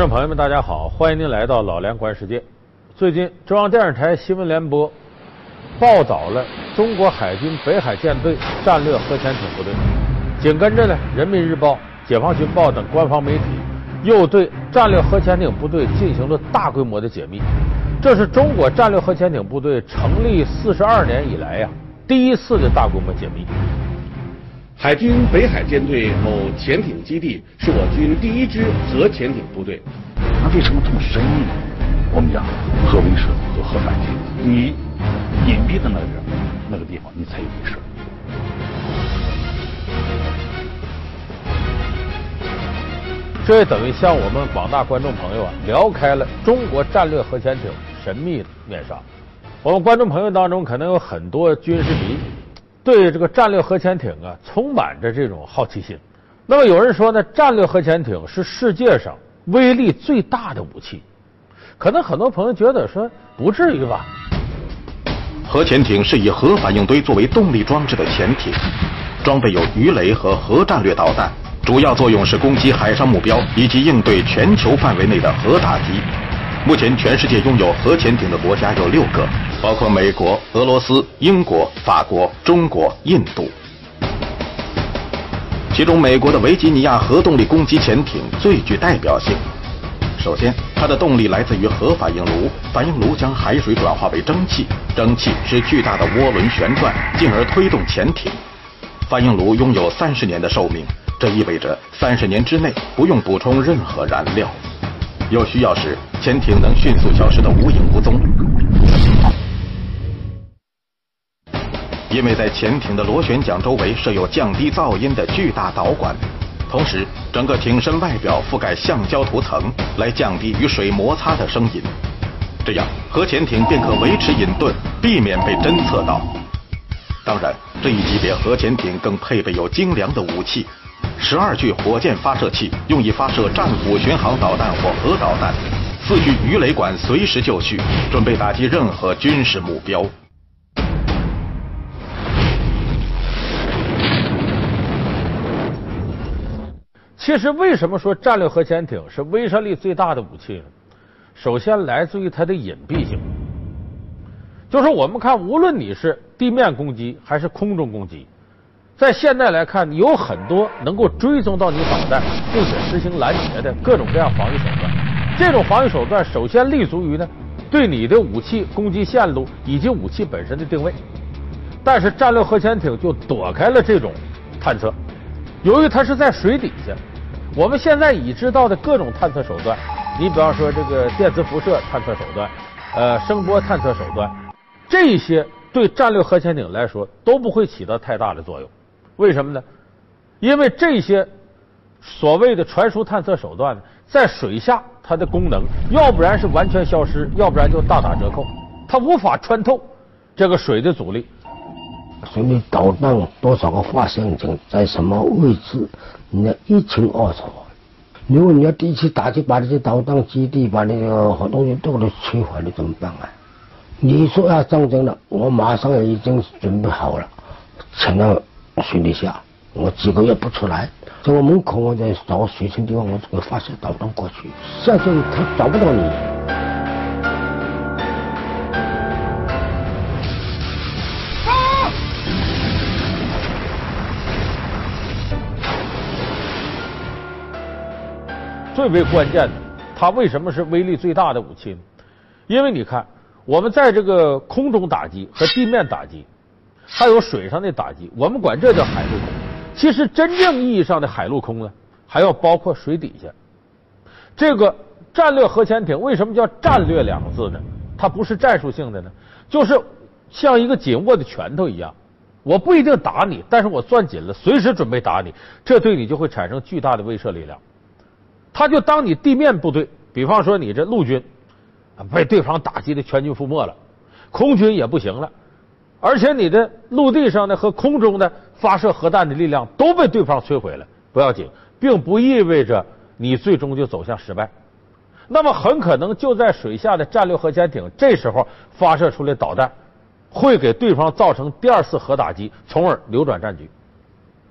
观众朋友们，大家好，欢迎您来到老梁观世界。最近，中央电视台新闻联播报道了中国海军北海舰队战略核潜艇部队，紧跟着呢，《人民日报》、《解放军报》等官方媒体又对战略核潜艇部队进行了大规模的解密。这是中国战略核潜艇部队成立四十二年以来呀第一次的大规模解密。海军北海舰队某潜艇基地是我军第一支核潜艇部队。那为什么这么神秘呢？我们讲核威慑和核反击，你隐蔽的那个那个地方，你才有威慑。这也等于向我们广大观众朋友啊聊开了中国战略核潜艇神秘的面纱。我们观众朋友当中可能有很多军事迷。对这个战略核潜艇啊，充满着这种好奇心。那么有人说呢，战略核潜艇是世界上威力最大的武器。可能很多朋友觉得说不至于吧？核潜艇是以核反应堆作为动力装置的潜艇，装备有鱼雷和核战略导弹，主要作用是攻击海上目标以及应对全球范围内的核打击。目前，全世界拥有核潜艇的国家有六个，包括美国、俄罗斯、英国、法国、中国、印度。其中，美国的维吉尼亚核动力攻击潜艇最具代表性。首先，它的动力来自于核反应炉，反应炉将海水转化为蒸汽，蒸汽使巨大的涡轮旋转，进而推动潜艇。反应炉拥有三十年的寿命，这意味着三十年之内不用补充任何燃料。有需要时，潜艇能迅速消失得无影无踪。因为在潜艇的螺旋桨周围设有降低噪音的巨大导管，同时整个艇身外表覆盖橡胶涂层，来降低与水摩擦的声音。这样，核潜艇便可维持隐遁，避免被侦测到。当然，这一级别核潜艇更配备有精良的武器。十二具火箭发射器用以发射战斧巡航导弹或核导弹，四具鱼雷管随时就绪，准备打击任何军事目标。其实，为什么说战略核潜艇是威慑力最大的武器呢？首先，来自于它的隐蔽性。就是我们看，无论你是地面攻击还是空中攻击。在现在来看，有很多能够追踪到你导弹，并且实行拦截的各种各样防御手段。这种防御手段首先立足于呢，对你的武器攻击线路以及武器本身的定位。但是战略核潜艇就躲开了这种探测，由于它是在水底下，我们现在已知道的各种探测手段，你比方说这个电磁辐射探测手段，呃，声波探测手段，这些对战略核潜艇来说都不会起到太大的作用。为什么呢？因为这些所谓的传输探测手段，在水下它的功能，要不然是完全消失，要不然就大打折扣。它无法穿透这个水的阻力。所以导弹多少个发射井在什么位置，你要一清二楚。如果你要第一次打击，把那些导弹基地、把那个好东西都给摧毁了，怎么办啊？你说要战争了，我马上已经准备好了，潜到。水底下，我几个月不出来，在我门口，我在找水深地方，我这个发射导弹过去，下去他找不到你。最为关键的，它为什么是威力最大的武器呢？因为你看，我们在这个空中打击和地面打击。还有水上的打击，我们管这叫海陆空。其实真正意义上的海陆空呢，还要包括水底下。这个战略核潜艇为什么叫战略两个字呢？它不是战术性的呢，就是像一个紧握的拳头一样。我不一定打你，但是我攥紧了，随时准备打你，这对你就会产生巨大的威慑力量。他就当你地面部队，比方说你这陆军被对方打击的全军覆没了，空军也不行了。而且你的陆地上的和空中的发射核弹的力量都被对方摧毁了，不要紧，并不意味着你最终就走向失败。那么很可能就在水下的战略核潜艇这时候发射出来导弹，会给对方造成第二次核打击，从而扭转战局。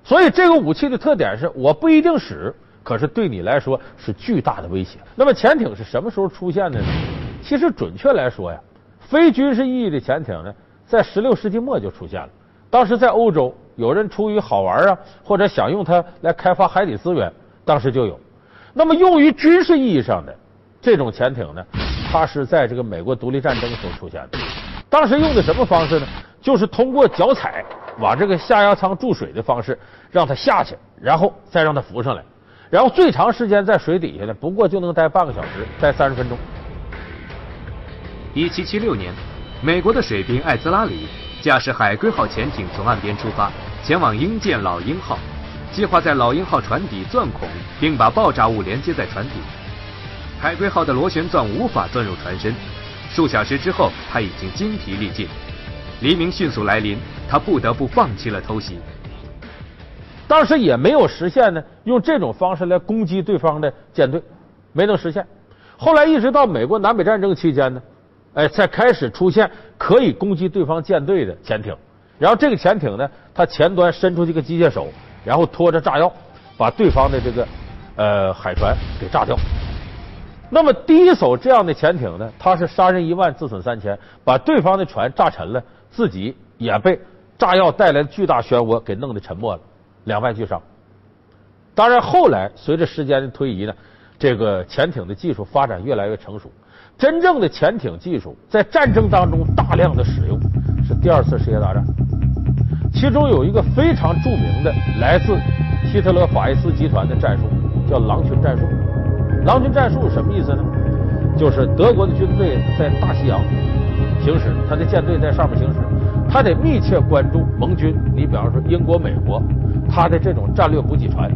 所以这个武器的特点是，我不一定使，可是对你来说是巨大的威胁。那么潜艇是什么时候出现的呢？其实准确来说呀，非军事意义的潜艇呢，在十六世纪末就出现了。当时在欧洲，有人出于好玩啊，或者想用它来开发海底资源，当时就有。那么用于军事意义上的这种潜艇呢，它是在这个美国独立战争时候出现的。当时用的什么方式呢？就是通过脚踩往这个下压舱注水的方式，让它下去，然后再让它浮上来，然后最长时间在水底下呢，不过就能待半个小时，待三十分钟。一七七六年，美国的水兵艾兹拉里驾驶海龟号潜艇从岸边出发，前往英舰老鹰号，计划在老鹰号船底钻孔，并把爆炸物连接在船底。海龟号的螺旋钻无法钻入船身，数小时之后，他已经精疲力尽。黎明迅速来临，他不得不放弃了偷袭。当时也没有实现呢，用这种方式来攻击对方的舰队，没能实现。后来一直到美国南北战争期间呢，哎，才开始出现可以攻击对方舰队的潜艇。然后这个潜艇呢，它前端伸出这个机械手，然后拖着炸药，把对方的这个呃海船给炸掉。那么第一艘这样的潜艇呢，它是杀人一万，自损三千，把对方的船炸沉了。自己也被炸药带来的巨大漩涡给弄得沉没了，两败俱伤。当然，后来随着时间的推移呢，这个潜艇的技术发展越来越成熟。真正的潜艇技术在战争当中大量的使用是第二次世界大战，其中有一个非常著名的来自希特勒法西斯集团的战术，叫狼群战术。狼群战术什么意思呢？就是德国的军队在大西洋。行驶，他的舰队在上面行驶，他得密切关注盟军。你比方说英国、美国，他的这种战略补给船，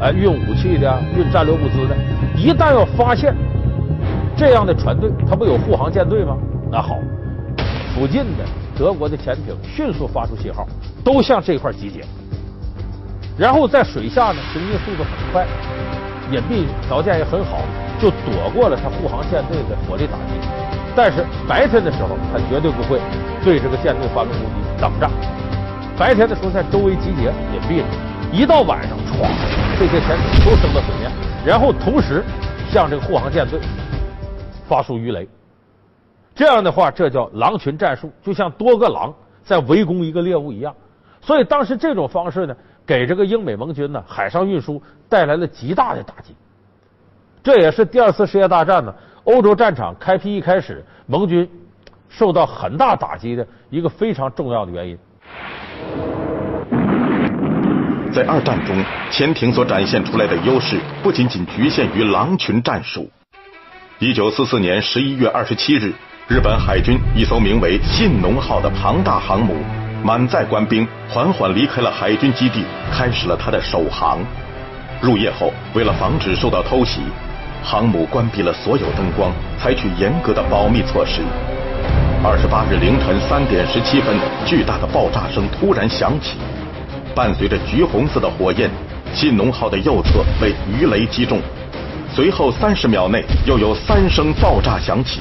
哎，运武器的、运战略物资的，一旦要发现这样的船队，他不有护航舰队吗？那好，附近的德国的潜艇迅速发出信号，都向这块集结，然后在水下呢，行进速度很快，隐蔽条件也很好，就躲过了他护航舰队的火力打击。但是白天的时候，他绝对不会对这个舰队发动攻击，等着。白天的时候在周围集结隐蔽，一到晚上，唰，这些潜艇都升到水面，然后同时向这个护航舰队发出鱼雷。这样的话，这叫狼群战术，就像多个狼在围攻一个猎物一样。所以当时这种方式呢，给这个英美盟军呢海上运输带来了极大的打击。这也是第二次世界大战呢。欧洲战场开辟一开始，盟军受到很大打击的一个非常重要的原因。在二战中，潜艇所展现出来的优势不仅仅局限于狼群战术。一九四四年十一月二十七日，日本海军一艘名为“信浓号”的庞大航母，满载官兵缓缓离开了海军基地，开始了它的首航。入夜后，为了防止受到偷袭。航母关闭了所有灯光，采取严格的保密措施。二十八日凌晨三点十七分，巨大的爆炸声突然响起，伴随着橘红色的火焰，信浓号的右侧被鱼雷击中。随后三十秒内又有三声爆炸响起。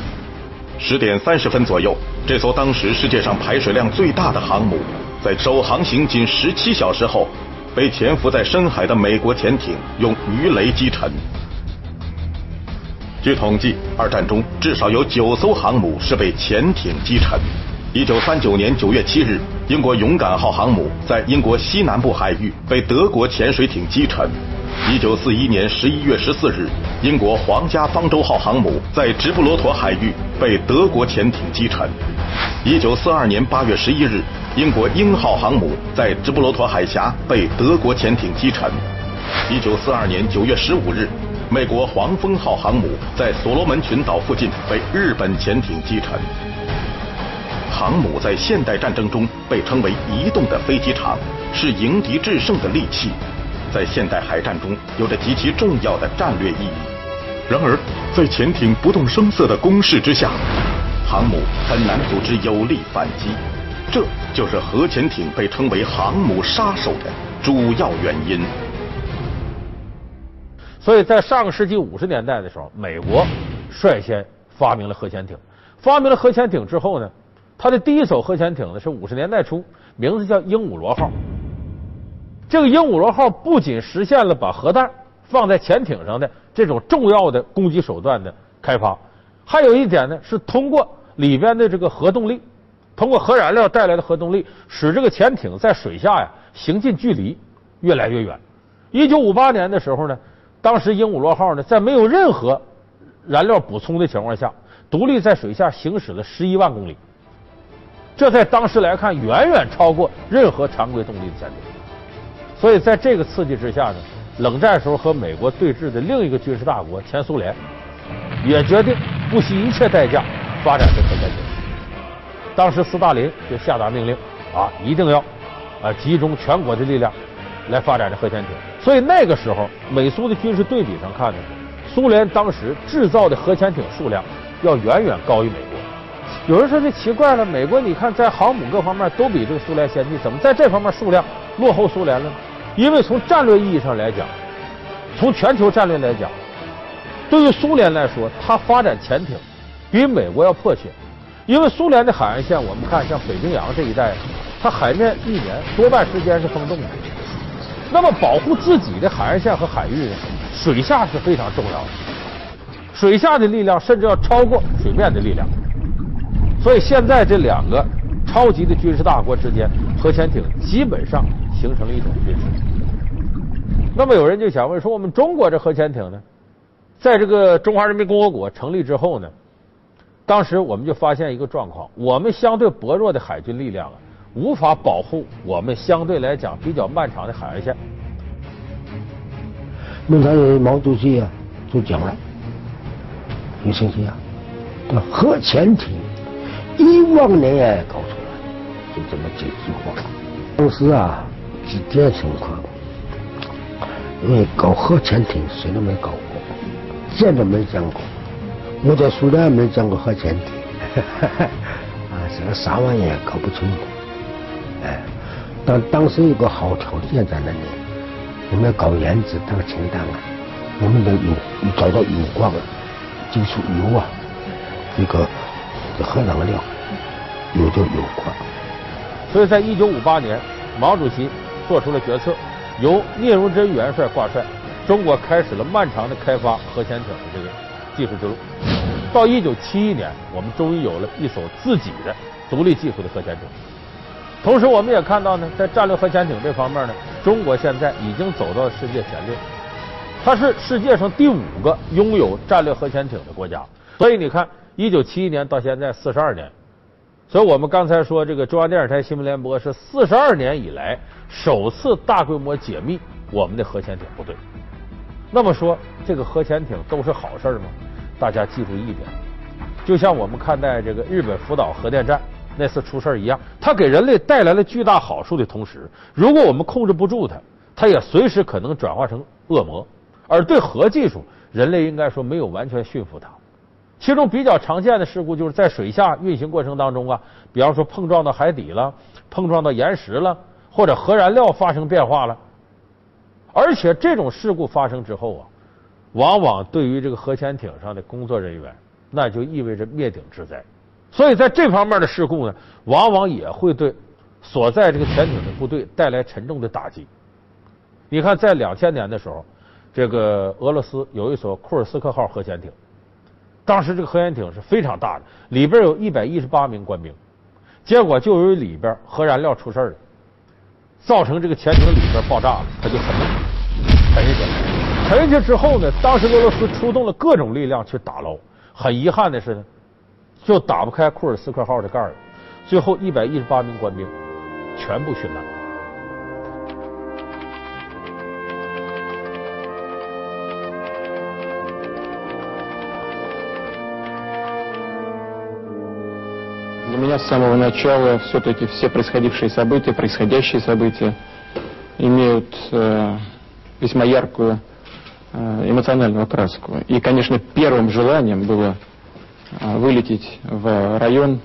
十点三十分左右，这艘当时世界上排水量最大的航母，在首航行仅十七小时后，被潜伏在深海的美国潜艇用鱼雷击沉。据统计，二战中至少有九艘航母是被潜艇击沉。一九三九年九月七日，英国勇敢号航母在英国西南部海域被德国潜水艇击沉。一九四一年十一月十四日，英国皇家方舟号航母在直布罗陀海域被德国潜艇击沉。一九四二年八月十一日，英国鹰号航母在直布罗陀海峡被德国潜艇击沉。一九四二年九月十五日。美国黄蜂号航母在所罗门群岛附近被日本潜艇击沉。航母在现代战争中被称为“移动的飞机场”，是迎敌制胜的利器，在现代海战中有着极其重要的战略意义。然而，在潜艇不动声色的攻势之下，航母很难组织有力反击，这就是核潜艇被称为“航母杀手”的主要原因。所以在上个世纪五十年代的时候，美国率先发明了核潜艇。发明了核潜艇之后呢，它的第一艘核潜艇呢是五十年代初，名字叫鹦鹉螺号。这个鹦鹉螺号不仅实现了把核弹放在潜艇上的这种重要的攻击手段的开发。还有一点呢，是通过里边的这个核动力，通过核燃料带来的核动力，使这个潜艇在水下呀行进距离越来越远。一九五八年的时候呢，当时鹦鹉螺号呢在没有任何燃料补充的情况下，独立在水下行驶了十一万公里。这在当时来看，远远超过任何常规动力的潜艇。所以在这个刺激之下呢，冷战时候和美国对峙的另一个军事大国前苏联，也决定不惜一切代价发展这核潜艇。当时斯大林就下达命令啊，一定要啊集中全国的力量来发展这核潜艇。所以那个时候，美苏的军事对比上看呢，苏联当时制造的核潜艇数量要远远高于美国。有人说这奇怪了，美国你看在航母各方面都比这个苏联先进，怎么在这方面数量落后苏联了呢？因为从战略意义上来讲，从全球战略来讲，对于苏联来说，它发展潜艇比美国要迫切。因为苏联的海岸线，我们看像北冰洋这一带，它海面一年多半时间是封冻的。那么保护自己的海岸线和海域呢，水下是非常重要的。水下的力量甚至要超过水面的力量。所以现在这两个超级的军事大国之间，核潜艇基本上形成了一种军事。那么有人就想问说，我们中国这核潜艇呢，在这个中华人民共和国成立之后呢，当时我们就发现一个状况：我们相对薄弱的海军力量啊，无法保护我们相对来讲比较漫长的海岸线。那他毛主席啊就讲了，有信息啊，核潜艇。一万年也搞出来，就这么几句话。当时啊，几点情况？因为搞核潜艇谁都没搞过，见都没见过。我在苏联没见过核潜艇，啊，这个啥玩意也搞不清楚。哎，但当时有个好条件在那里，我们要搞原子当氢弹啊，我们的有找到有矿，就出油啊，这个。核能量有就有矿，所以在一九五八年，毛主席做出了决策，由聂荣臻元帅挂帅，中国开始了漫长的开发核潜艇的这个技术之路。到一九七一年，我们终于有了一艘自己的独立技术的核潜艇。同时，我们也看到呢，在战略核潜艇这方面呢，中国现在已经走到了世界前列，它是世界上第五个拥有战略核潜艇的国家。所以你看。一九七一年到现在四十二年，所以我们刚才说这个中央电视台新闻联播是四十二年以来首次大规模解密我们的核潜艇部队。那么说这个核潜艇都是好事吗？大家记住一点，就像我们看待这个日本福岛核电站那次出事一样，它给人类带来了巨大好处的同时，如果我们控制不住它，它也随时可能转化成恶魔。而对核技术，人类应该说没有完全驯服它。其中比较常见的事故就是在水下运行过程当中啊，比方说碰撞到海底了，碰撞到岩石了，或者核燃料发生变化了。而且这种事故发生之后啊，往往对于这个核潜艇上的工作人员，那就意味着灭顶之灾。所以在这方面的事故呢，往往也会对所在这个潜艇的部队带来沉重的打击。你看，在两千年的时候，这个俄罗斯有一艘库尔斯克号核潜艇。当时这个核潜艇是非常大的，里边有一百一十八名官兵，结果就由于里边核燃料出事了，造成这个潜艇里边爆炸了，它就沉，沉下去了。沉下去之后呢，当时俄罗斯出动了各种力量去打捞，很遗憾的是呢，就打不开库尔斯克号的盖儿，最后一百一十八名官兵全部殉难。Для меня с самого начала все-таки все происходившие события, происходящие события имеют э, весьма яркую э, эмоциональную окраску. И, конечно, первым желанием было э, вылететь в район,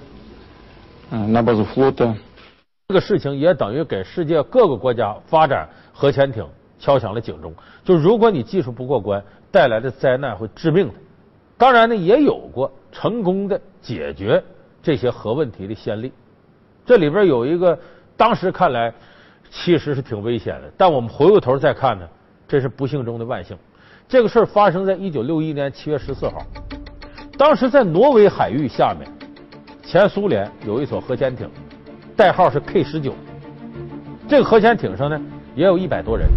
э, на базу флота. 这个事情也等于给世界各个国家发展核潜艇敲响了警钟。就如果你技术不过关，带来的灾难会致命的。当然呢，也有过成功的解决。这些核问题的先例，这里边有一个，当时看来其实是挺危险的，但我们回过头再看呢，这是不幸中的万幸。 这个事儿发生在一九六一年七月十四号， 当时在挪威海域下面，前苏联有一艘核潜艇，代号是 K 十九。这个核潜艇上呢，也有一百多人。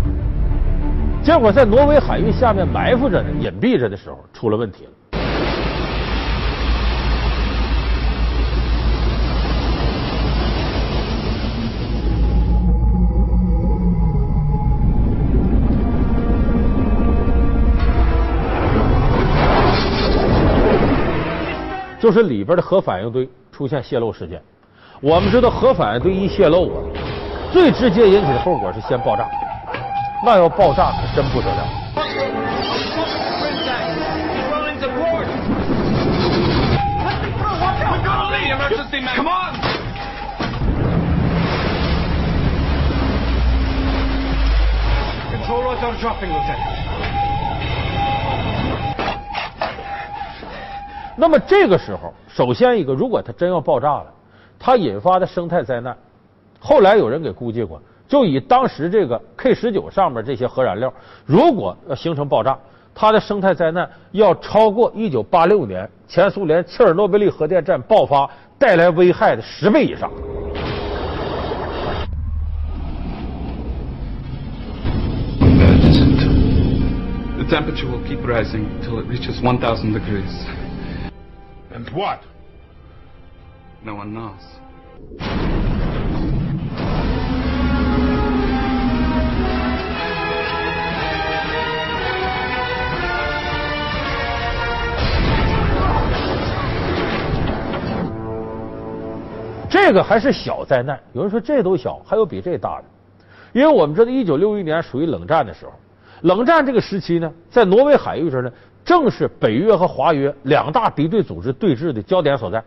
结果在挪威海域下面埋伏着呢，隐蔽着的时候，出了问题了。就是里边的核反应堆出现泄漏事件。我们知道，核反应堆一泄漏啊，最直接引起的后果是先爆炸。那要爆炸可真不得了。那么这个时候，首先一个，如果它真要爆炸了，它引发的生态灾难，后来有人给估计过，就以当时这个 K 十九上面这些核燃料，如果要形成爆炸，它的生态灾难要超过一九八六年前苏联切尔诺贝利核电站爆发带来危害的十倍以上。The temperature will keep rising until it reaches 1,000 degrees. And what? No one knows. 这个还是小灾难，有人说这都小，还有比这大的。因为我们知道，一九六一年属于冷战的时候，冷战这个时期呢，在挪威海域这呢，正是北约和华约两大敌对组织对峙的焦点所在。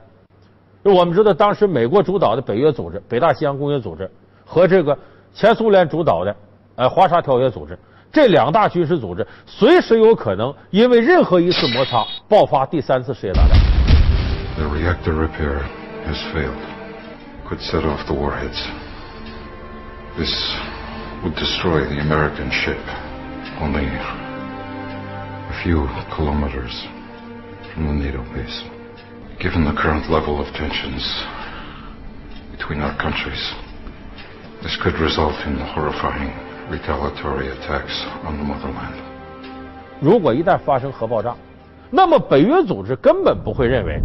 我们知道，当时美国主导的北约组织——北大西洋公约组织，和这个前苏联主导的呃华沙条约组织，这两大军事组织随时有可能因为任何一次摩擦爆发第三次世界大战。The reactor repair has failed. Could set off the warheads. This would destroy the American ship only few kilometers from the NATO base. Given the current level of tensions between our countries, this could result in horrifying retaliatory attacks on the motherland. 如果一旦发生核爆炸，那么北约组织根本不会认为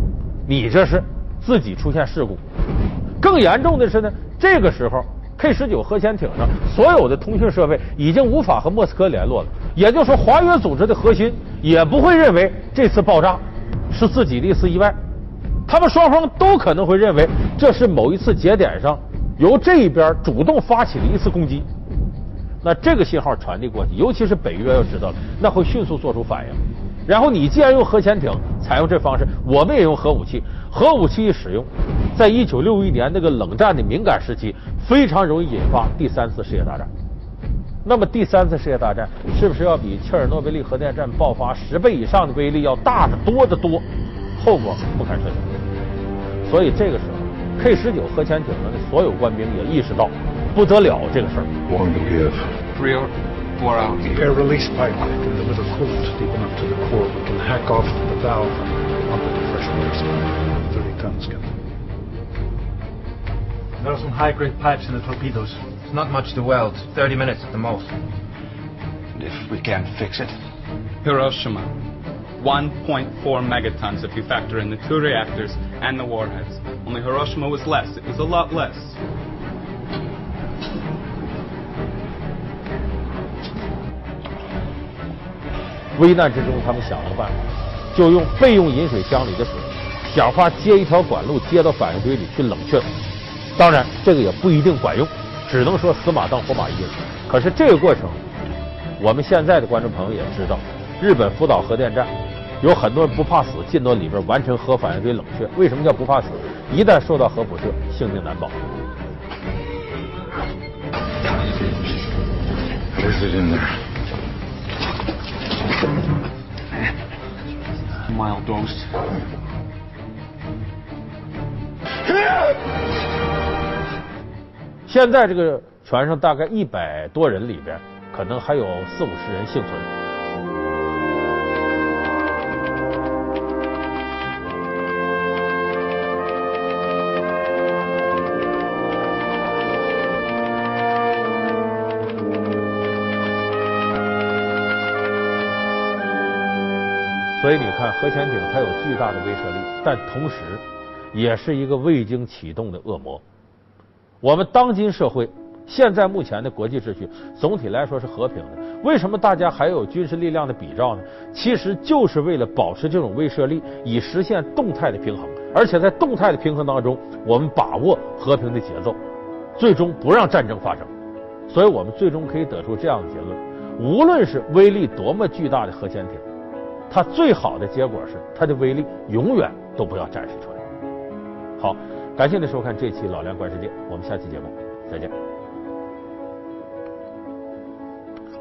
你这是自己出现事故。更严重的是呢，这个时候 K 十九核潜艇上所有的通讯设备已经无法和莫斯科联络了，也就是说，华约组织的核心也不会认为这次爆炸是自己的一次意外，他们双方都可能会认为这是某一次节点上由这一边主动发起的一次攻击。那这个信号传递过去，尤其是北约要知道了，那会迅速做出反应。然后你既然用核潜艇采用这方式，我们也用核武器。核武器一使用，在一九六一年那个冷战的敏感时期，非常容易引发第三次世界大战。那么第三次世界大战是不是要比切尔诺贝利核电站爆发十倍以上的威力要大得多得多？后果不堪设想。所以这个时候，K 十九核潜艇上的所有官兵也意识到不得了这个事儿。The Kiev. Three or four hours. The air release pipe can deliver coolant deep enough to the core. We can hack off the valve and pump it to fresh water supply. 30 tons, Captain. There are some high-grade pipes in the torpedoes. It's not much to weld. 30 minutes at the most. And if we can't fix it? Hiroshima. 1.4 megatons if you factor in the two reactors and the warheads. Only Hiroshima was less. It was a lot less. 危难之中，他们想了个办法，就用备用饮水箱里的水，想法接一条管路接到反应堆里去冷却。当然，这个也不一定管用， 只能说死马当活马医了。可是这个过程，我们现在的观众朋友也知道，日本福岛核电站有很多人不怕死进到里边完成核反应堆冷却。为什么叫不怕死？一旦受到核辐射，性命难保。What is it in there? Mild dose. 现在这个船上大概一百多人里边可能还有四五十人幸存。所以你看核潜艇它有巨大的威慑力但同时也是一个未经启动的恶魔。我们当今社会，现在目前的国际秩序总体来说是和平的，为什么大家还有军事力量的比照呢？其实就是为了保持这种威慑力，以实现动态的平衡，而且在动态的平衡当中，我们把握和平的节奏，最终不让战争发生。所以我们最终可以得出这样的结论：无论是威力多么巨大的核潜艇。它最好的结果是，它的威力永远都不要展示出来。好，感谢您收看这期《老梁观世界》，我们下期节目再见。